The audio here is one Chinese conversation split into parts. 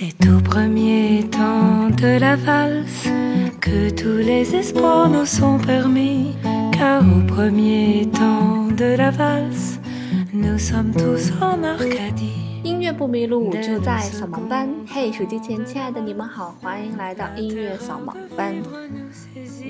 C'est au premier temps de la valse que tous les espoirs nous sont permis. Car au premier temps de la valse, nous sommes tous en Arcadie. 音乐不迷路，就在扫盲班。嘿，手机前亲爱的你们好，欢迎来到音乐扫盲班。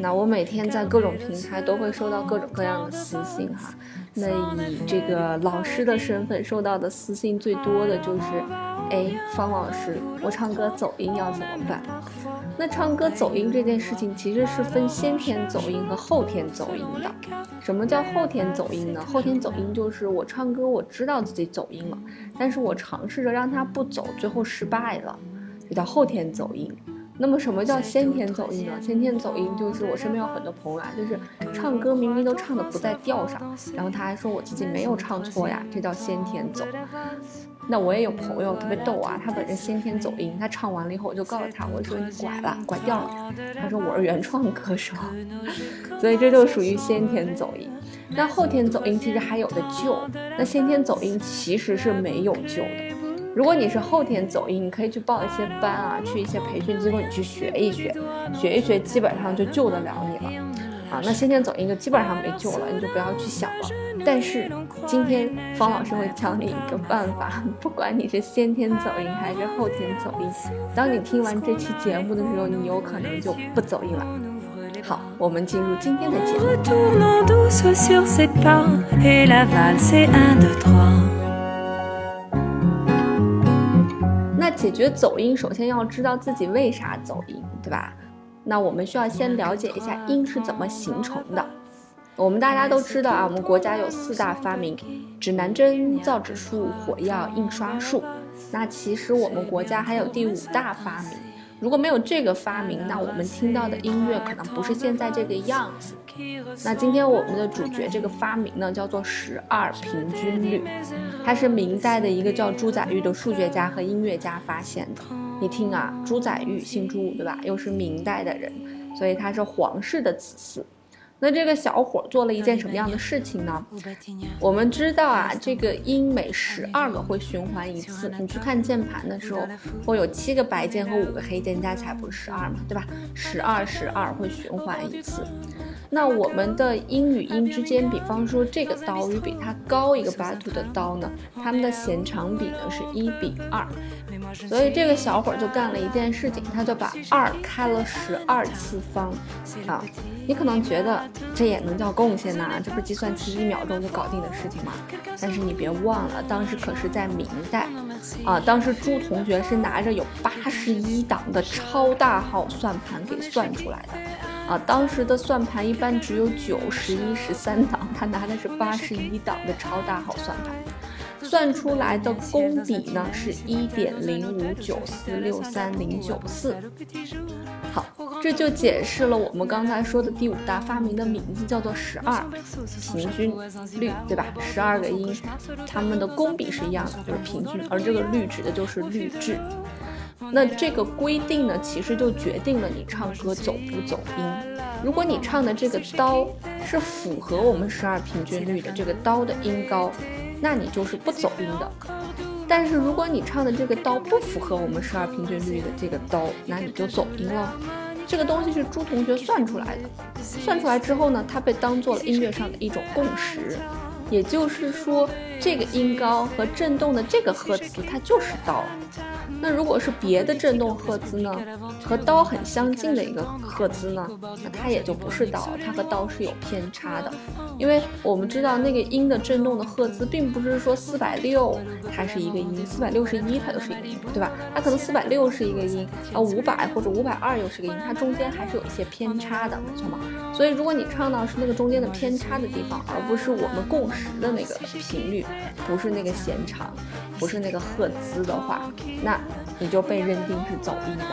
那我每天在各种平台都会收到各种各样的私信哈。那以这个老师的身份收到的私信最多的就是。哎，方老师，我唱歌走音要怎么办？那唱歌走音这件事情其实是分先天走音和后天走音的。什么叫后天走音呢？后天走音就是我唱歌我知道自己走音了，但是我尝试着让它不走，最后失败了，就叫后天走音。那么什么叫先天走音呢？先天走音就是我身边有很多朋友啊，就是唱歌明明都唱的不在调上，然后他还说我自己没有唱错呀，这叫先天走。那我也有朋友特别逗啊，他本身先天走音，他唱完了以后我就告诉他，我说你拐了，拐调了。他说我是原创歌手，所以这就属于先天走音。那后天走音其实还有的救，那先天走音其实是没有救的。如果你是后天走音，你可以去报一些班啊，去一些培训机构，你去学一学，学一学，基本上就救得了你了。啊，那先天走音就基本上没救了，你就不要去想了。但是今天方老师会教你一个办法，不管你是先天走音还是后天走音，当你听完这期节目的时候，你有可能就不走音了。好，我们进入今天的节目。解决走音，首先要知道自己为啥走音，对吧？那我们需要先了解一下音是怎么形成的。我们大家都知道啊，我们国家有四大发明：指南针、造纸术、火药、印刷术。那其实我们国家还有第五大发明，如果没有这个发明，那我们听到的音乐可能不是现在这个样子。那今天我们的主角这个发明呢，叫做十二平均律，它是明代的一个叫朱载堉的数学家和音乐家发现的。你听啊，朱载堉姓朱，对吧？又是明代的人，所以他是皇室的子嗣。那这个小伙做了一件什么样的事情呢？我们知道啊，这个音每十二个会循环一次。你去看键盘的时候，会有七个白键和五个黑键，加起来不是十二嘛，对吧？十二十二会循环一次。那我们的音与音之间，比方说这个刀与比它高一个八度的刀呢，它们的弦长比呢是一比二。所以这个小伙就干了一件事情，他就把二开了十二次方啊。你可能觉得。这也能叫贡献呐？这不是计算器一秒钟就搞定的事情吗？但是你别忘了，当时可是在明代啊！当时朱同学是拿着有八十一档的超大号算盘给算出来的啊！当时的算盘一般只有九十一十三档，他拿的是八十一档的超大号算盘，算出来的功比呢是一点零五九四六三零九四。好。这就解释了我们刚才说的第五大发明的名字叫做十二平均律，对吧？十二个音，它们的功比是一样的，就是平均。而这个律指的就是律制。那这个规定呢，其实就决定了你唱歌走不走音。如果你唱的这个刀是符合我们十二平均律的这个刀的音高，那你就是不走音的。但是如果你唱的这个刀不符合我们十二平均律的这个刀，那你就走音了。这个东西是朱同学算出来的，算出来之后呢，它被当做了音乐上的一种共识，也就是说，这个音高和振动的这个赫兹，它就是刀。那如果是别的振动赫兹呢，和刀很相近的一个赫兹呢，那它也就不是刀，它和刀是有偏差的。因为我们知道那个音的振动的赫兹，并不是说四百六它是一个音，四百六十一它就是一个音，对吧？它可能四百六是一个音，啊五百或者五百二又是个音，它中间还是有一些偏差的，没错吗？所以如果你唱到是那个中间的偏差的地方，而不是我们共识的那个频率，不是那个弦长，不是那个赫兹的话，那你就被认定是走音的。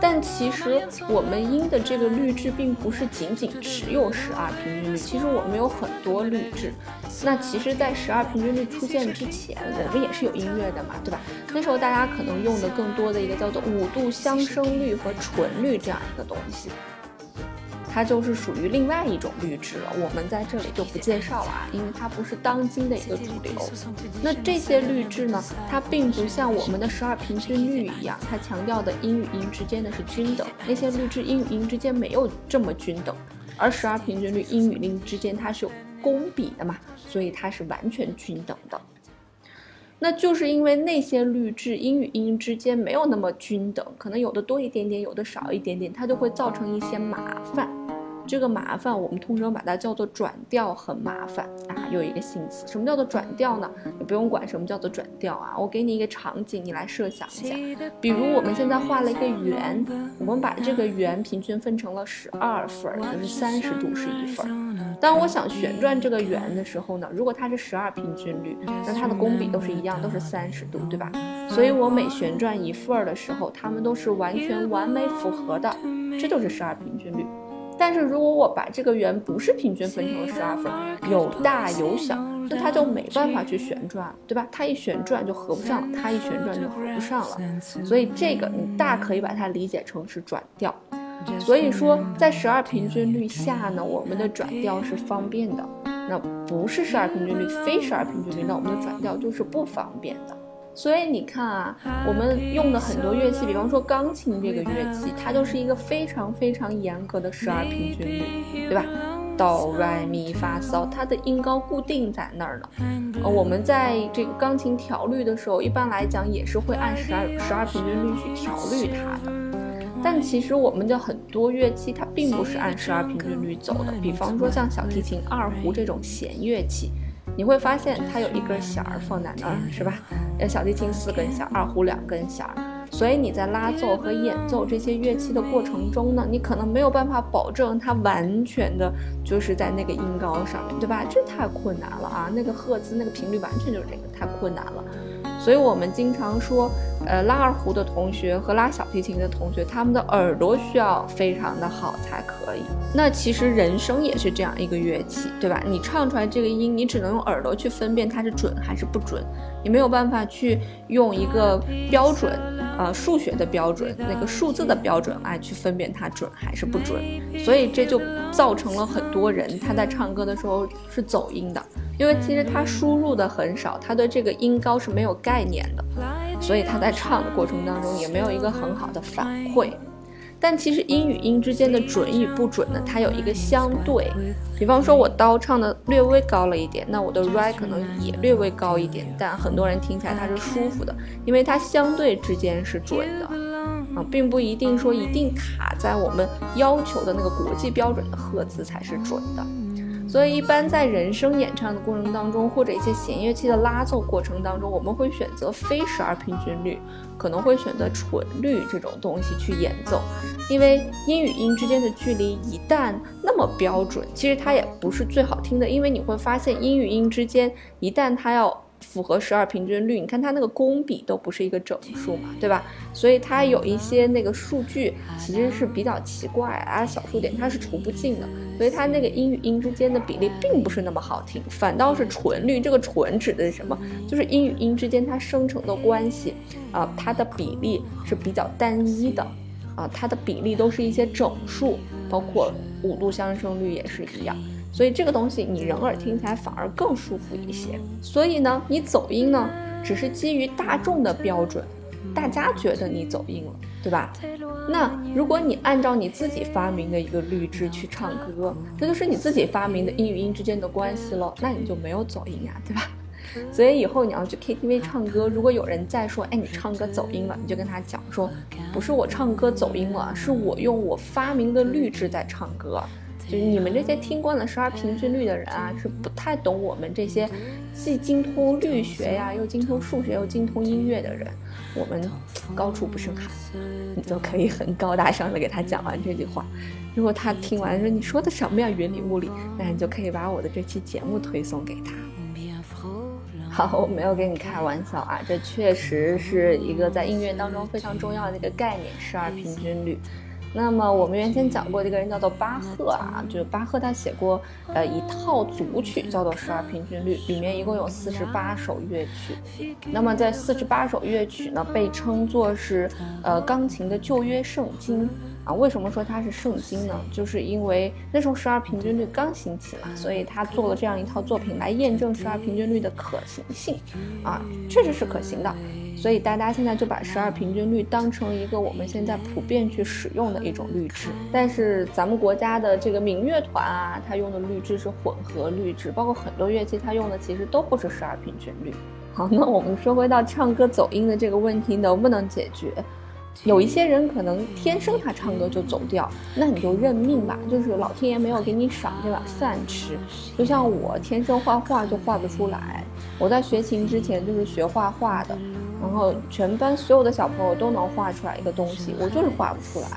但其实我们音的这个律制并不是仅仅只有十二平均律，其实我们有很多律制。那其实，在十二平均律出现之前，我们也是有音乐的嘛，对吧？那时候大家可能用的更多的一个叫做五度相生律和纯律这样一个东西。它就是属于另外一种律制了。我们在这里就不介绍了啊，因为它不是当今的一个主流。那这些律制呢，它并不像我们的十二平均律一样，它强调的音与音之间的是均等。那些律制音与音之间没有这么均等，而十二平均律音与音之间它是有公比的嘛，所以它是完全均等的。那就是因为那些律制音与音之间没有那么均等，可能有的多一点点，有的少一点点，它就会造成一些麻烦。这个麻烦，我们通常把它叫做转调，很麻烦啊。又一个新词，什么叫做转调呢？你不用管什么叫做转调啊。我给你一个场景，你来设想一下。比如我们现在画了一个圆，我们把这个圆平均分成了十二份，也就是三十度是一份。当我想旋转这个圆的时候呢，如果它是十二平均律，那它的公比都是一样，都是三十度，对吧？所以我每旋转一份儿的时候，它们都是完全完美符合的，这就是十二平均律。但是如果我把这个圆不是平均分成了十二份，有大有小，那它就没办法去旋转，对吧？它一旋转就合不上，它一旋转就合不上了。所以这个你大可以把它理解成是转调。所以说，在十二平均律下呢，我们的转调是方便的；那不是十二平均律，非十二平均律，那我们的转调就是不方便的。所以你看啊，我们用的很多乐器，比方说钢琴这个乐器，它就是一个非常非常严格的十二平均律，对吧？哆来咪发嗦，它的音高固定在那儿呢。呃，我们在这个钢琴调律的时候，一般来讲也是会按十二十二平均律去调律它的。但其实我们的很多乐器，它并不是按十二平均律走的。比方说像小提琴、二胡这种弦乐器。你会发现它有一根弦儿放在那儿，是吧？呃，小提琴四根弦，二胡两根弦，所以你在拉奏和演奏这些乐器的过程中呢，你可能没有办法保证它完全的就是在那个音高上面对吧？这太困难了啊！那个赫兹那个频率完全就是这个，太困难了。所以我们经常说，呃，拉二胡的同学和拉小提琴的同学，他们的耳朵需要非常的好才可以。那其实人声也是这样一个乐器，对吧？你唱出来这个音，你只能用耳朵去分辨它是准还是不准，你没有办法去用一个标准，呃，数学的标准，那个数字的标准来去分辨它准还是不准。所以这就造成了很多人他在唱歌的时候是走音的。因为其实他输入的很少，他对这个音高是没有概念的，所以他在唱的过程当中也没有一个很好的反馈。但其实音与音之间的准与不准呢，它有一个相对。比方说，我刀唱的略微高了一点，那我的 re 可能也略微高一点，但很多人听起来它是舒服的，因为它相对之间是准的啊，并不一定说一定卡在我们要求的那个国际标准的赫兹才是准的。所以，一般在人声演唱的过程当中，或者一些弦乐器的拉奏过程当中，我们会选择非十二平均律，可能会选择纯律这种东西去演奏，因为音与音之间的距离一旦那么标准，其实它也不是最好听的，因为你会发现音与音之间一旦它要。符合十二平均律，你看它那个公比都不是一个整数嘛，对吧？所以它有一些那个数据其实是比较奇怪啊，小数点它是除不尽的，所以它那个音与音之间的比例并不是那么好听，反倒是纯律。这个纯指的是什么？就是音与音之间它生成的关系啊，它的比例是比较单一的啊，它的比例都是一些整数，包括五度相生律也是一样。所以这个东西你人耳听起来反而更舒服一些。所以呢，你走音呢，只是基于大众的标准，大家觉得你走音了，对吧？那如果你按照你自己发明的一个律制去唱歌，这就是你自己发明的音与音之间的关系了，那你就没有走音呀，对吧？所以以后你要去 KTV 唱歌，如果有人再说，哎，你唱歌走音了，你就跟他讲说，不是我唱歌走音了，是我用我发明的律制在唱歌。就是你们这些听惯了十二平均律的人啊，是不太懂我们这些既精通律学呀，又精通数学又精通音乐的人。我们高处不胜寒，你就可以很高大上的给他讲完这句话。如果他听完说你说的什么呀，云里雾里，那你就可以把我的这期节目推送给他。好，我没有跟你开玩笑啊，这确实是一个在音乐当中非常重要的一个概念——十二平均律。那么我们原先讲过这个人叫做巴赫啊，就是巴赫他写过呃一套组曲叫做十二平均律，里面一共有四十八首乐曲。那么在四十八首乐曲呢，被称作是呃钢琴的旧约圣经啊，为什么说它是圣经呢？就是因为那时候十二平均律刚兴起嘛，所以他做了这样一套作品来验证十二平均律的可行性，啊，确实是可行的。所以大家现在就把十二平均律当成一个我们现在普遍去使用的一种律制。但是咱们国家的这个民乐团啊，它用的律制是混合律制，包括很多乐器它用的其实都不是十二平均律。好，那我们说回到唱歌走音的这个问题能不能解决？有一些人可能天生他唱歌就走调，那你就认命吧，就是老天爷没有给你赏这碗饭吃。就像我天生画画就画不出来，我在学琴之前就是学画画的，然后全班所有的小朋友都能画出来一个东西，我就是画不出来。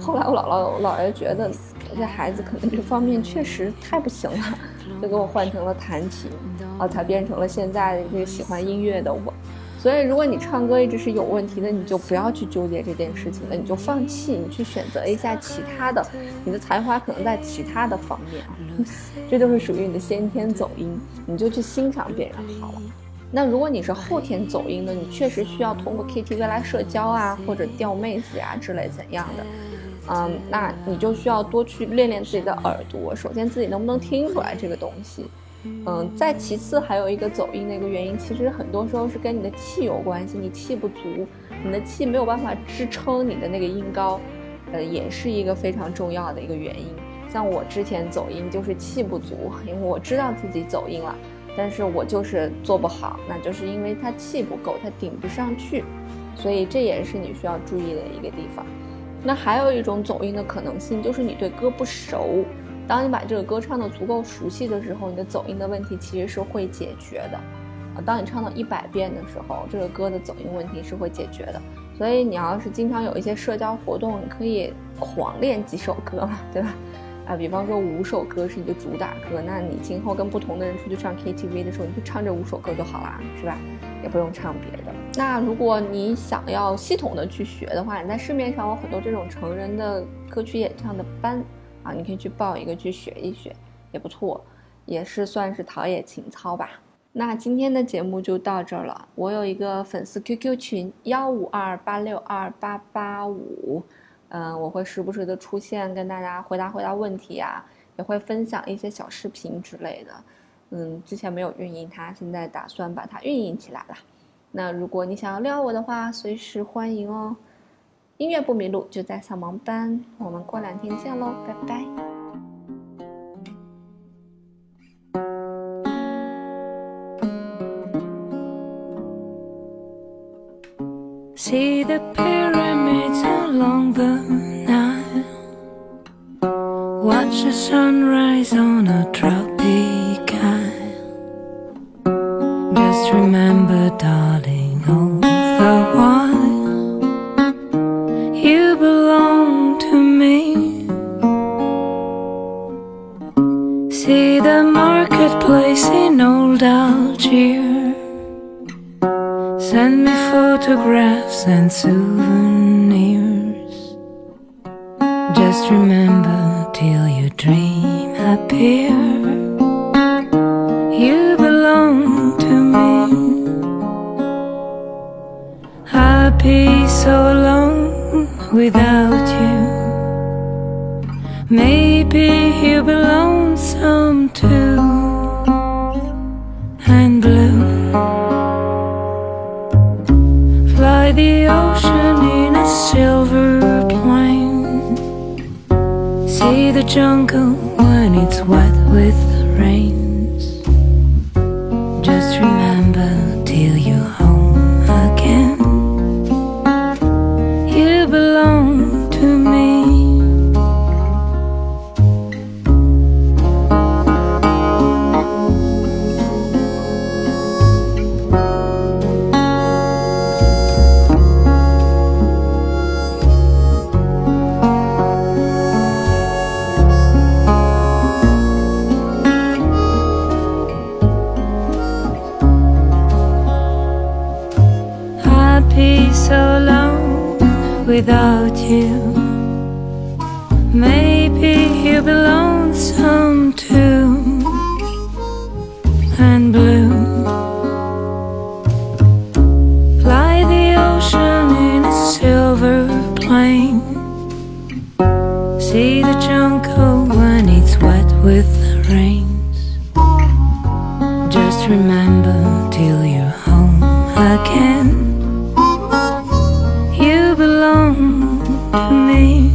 后来我姥姥、姥爷觉得这孩子可能这方面确实太不行了，就给我换成了弹琴，啊，才变成了现在这个喜欢音乐的我。所以，如果你唱歌一直是有问题的，你就不要去纠结这件事情了，你就放弃，你去选择一下其他的，你的才华可能在其他的方面，这就是属于你的先天走音，你就去欣赏别人好了。那如果你是后天走音的，你确实需要通过 KTV 来社交啊，或者钓妹子呀之类怎样的，嗯，那你就需要多去练练自己的耳朵，首先自己能不能听出来这个东西。嗯，再其次还有一个走音的一个原因，其实很多时候是跟你的气有关系，你气不足，你的气没有办法支撑你的那个音高，呃，也是一个非常重要的一个原因。像我之前走音就是气不足，因为我知道自己走音了，但是我就是做不好，那就是因为它气不够，它顶不上去，所以这也是你需要注意的一个地方。那还有一种走音的可能性，就是你对歌不熟。当你把这个歌唱的足够熟悉的时候，你的走音的问题其实是会解决的。啊，当你唱到一百遍的时候，这个歌的走音问题是会解决的。所以你要是经常有一些社交活动，你可以狂练几首歌嘛，对吧？啊，比方说五首歌是你的主打歌，那你今后跟不同的人出去唱 KTV 的时候，你就唱这五首歌就好啦，是吧？也不用唱别的。那如果你想要系统的去学的话，你在市面上有很多这种成人的歌曲演唱的班。啊，你可以去报一个去学一学，也不错，也是算是陶冶情操吧。那今天的节目就到这儿了。我有一个粉丝 QQ 群幺五二八六二八八五，嗯，我会时不时的出现，跟大家回答回答问题啊，也会分享一些小视频之类的。嗯，之前没有运营它，现在打算把它运营起来了。那如果你想要撩我的话，随时欢迎哦。音乐不迷路，就在扫盲班。我们过两天见喽，拜拜。See the pain. Along the Nile. Watch the sunrise on a tropic isle. Just remember, darling, all the while. You belong to me. See the marketplace in old Algiers. Send me photographs and souvenirs. Just remember till your dream appear. You belong to me. I'd be so alone without you. Maybe you belong some too. Jungle when it's wet with so alone without you. Maybe you'll be lonesome too and blue. Fly the ocean in a silver plane. See the jungle when it's wet with the rain. Me.